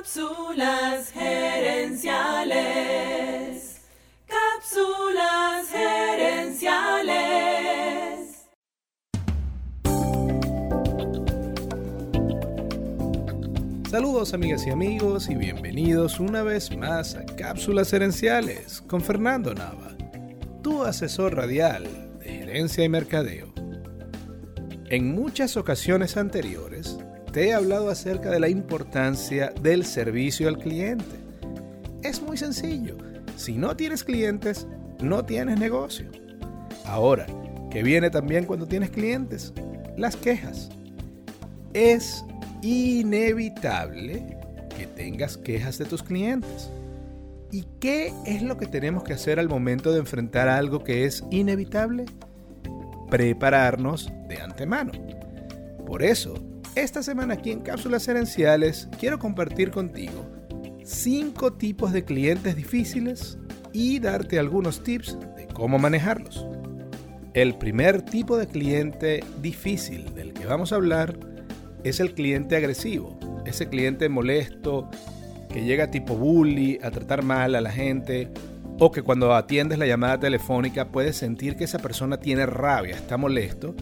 Cápsulas gerenciales. Cápsulas gerenciales. Saludos amigas y amigos y bienvenidos una vez más a Cápsulas Gerenciales con Fernando Nava, tu asesor radial de gerencia y mercadeo. En muchas ocasiones anteriores te he hablado acerca de la importancia del servicio al cliente. Es muy sencillo. Si no tienes clientes, no tienes negocio. Ahora, ¿qué viene también cuando tienes clientes? Las quejas. Es inevitable que tengas quejas de tus clientes. ¿Y qué es lo que tenemos que hacer al momento de enfrentar algo que es inevitable? Prepararnos de antemano. Por eso, esta semana aquí en Cápsulas Herenciales quiero compartir contigo 5 tipos de clientes difíciles y darte algunos tips de cómo manejarlos. El primer tipo de cliente difícil del que vamos a hablar es el cliente agresivo, ese cliente molesto que llega tipo bully a tratar mal a la gente o que cuando atiendes la llamada telefónica puedes sentir que esa persona tiene rabia, está molesto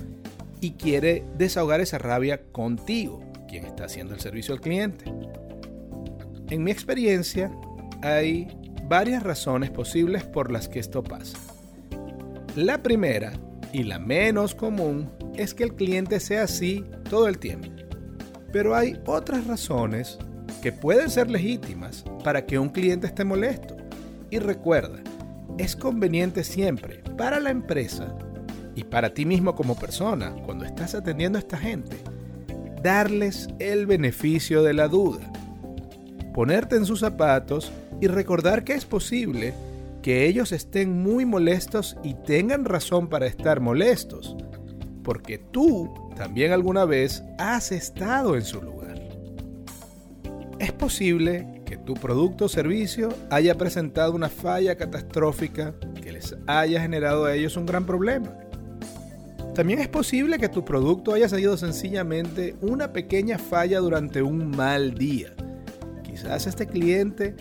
y quiere desahogar esa rabia contigo, quien está haciendo el servicio al cliente. En mi experiencia, hay varias razones posibles por las que esto pasa. La primera, y la menos común, es que el cliente sea así todo el tiempo. Pero hay otras razones que pueden ser legítimas para que un cliente esté molesto. Y recuerda, es conveniente siempre para la empresa y para ti mismo como persona, cuando estás atendiendo a esta gente, darles el beneficio de la duda. Ponerte en sus zapatos y recordar que es posible que ellos estén muy molestos y tengan razón para estar molestos, porque tú también alguna vez has estado en su lugar. Es posible que tu producto o servicio haya presentado una falla catastrófica que les haya generado a ellos un gran problema. También es posible que tu producto haya sido sencillamente una pequeña falla durante un mal día. Quizás a este cliente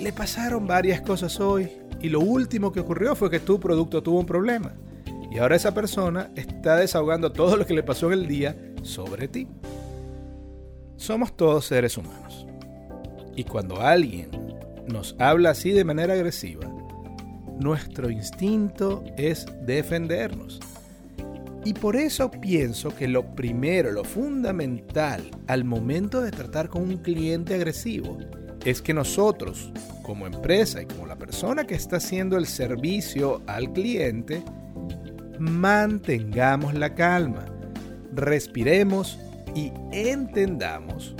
le pasaron varias cosas hoy y lo último que ocurrió fue que tu producto tuvo un problema. Y ahora esa persona está desahogando todo lo que le pasó en el día sobre ti. Somos todos seres humanos. Y cuando alguien nos habla así de manera agresiva, nuestro instinto es defendernos y por eso pienso que lo primero, lo fundamental al momento de tratar con un cliente agresivo es que nosotros, como empresa y como la persona que está haciendo el servicio al cliente, mantengamos la calma, respiremos y entendamos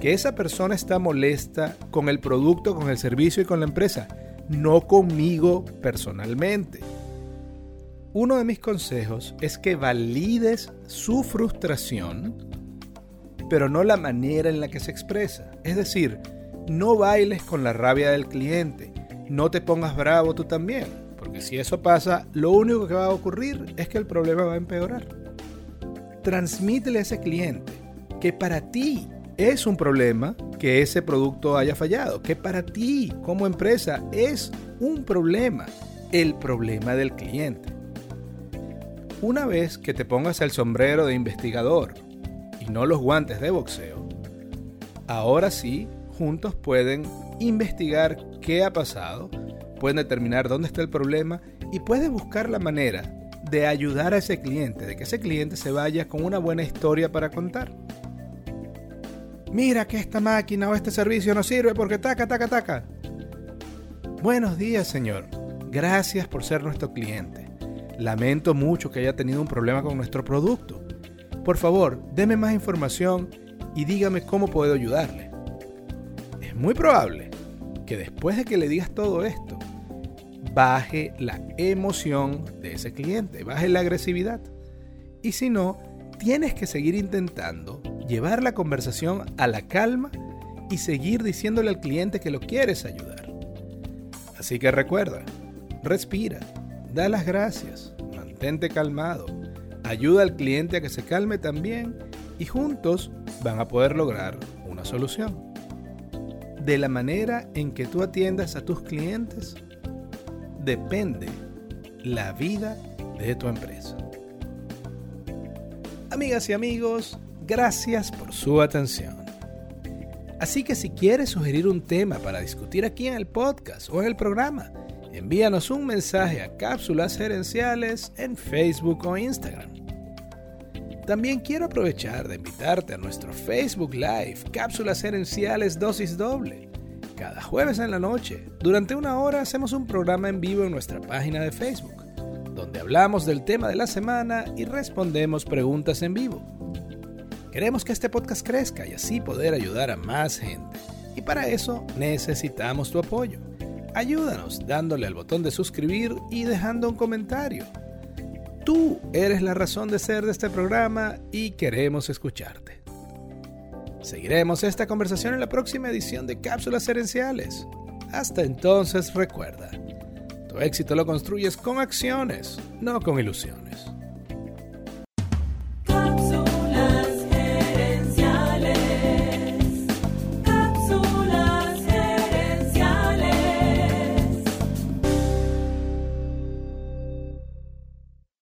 que esa persona está molesta con el producto, con el servicio y con la empresa, no conmigo personalmente. Uno de mis consejos es que valides su frustración, pero no la manera en la que se expresa. Es decir, no bailes con la rabia del cliente, no te pongas bravo tú también, porque si eso pasa, lo único que va a ocurrir es que el problema va a empeorar. Transmítele a ese cliente que para ti es un problema que ese producto haya fallado, que para ti como empresa es un problema el problema del cliente. Una vez que te pongas el sombrero de investigador y no los guantes de boxeo, ahora sí, juntos pueden investigar qué ha pasado, pueden determinar dónde está el problema y puedes buscar la manera de ayudar a ese cliente, de que ese cliente se vaya con una buena historia para contar. Mira que esta máquina o este servicio no sirve porque taca, taca, taca. Buenos días, señor. Gracias por ser nuestro cliente. Lamento mucho que haya tenido un problema con nuestro producto. Por favor, deme más información y dígame cómo puedo ayudarle. Es muy probable que después de que le digas todo esto, baje la emoción de ese cliente, baje la agresividad. Y si no, tienes que seguir intentando llevar la conversación a la calma y seguir diciéndole al cliente que lo quieres ayudar. Así que recuerda, respira da las gracias, mantente calmado, ayuda al cliente a que se calme también y juntos van a poder lograr una solución. de la manera en que tú atiendas a tus clientes depende la vida de tu empresa. Amigas y amigos, gracias por su atención. Así que si quieres sugerir un tema para discutir aquí en el podcast o en el programa, envíanos un mensaje a Cápsulas Gerenciales en Facebook o Instagram. También quiero aprovechar de invitarte a nuestro Facebook Live Cápsulas Gerenciales Dosis Doble. Cada jueves en la noche, durante una hora, hacemos un programa en vivo en nuestra página de Facebook, donde hablamos del tema de la semana y respondemos preguntas en vivo. Queremos que este podcast crezca y así poder ayudar a más gente. Y para eso necesitamos tu apoyo. Ayúdanos dándole al botón de suscribir y dejando un comentario. Tú eres la razón de ser de este programa y queremos escucharte. Seguiremos esta conversación en la próxima edición de Cápsulas Herenciales. Hasta entonces recuerda, tu éxito lo construyes con acciones, no con ilusiones.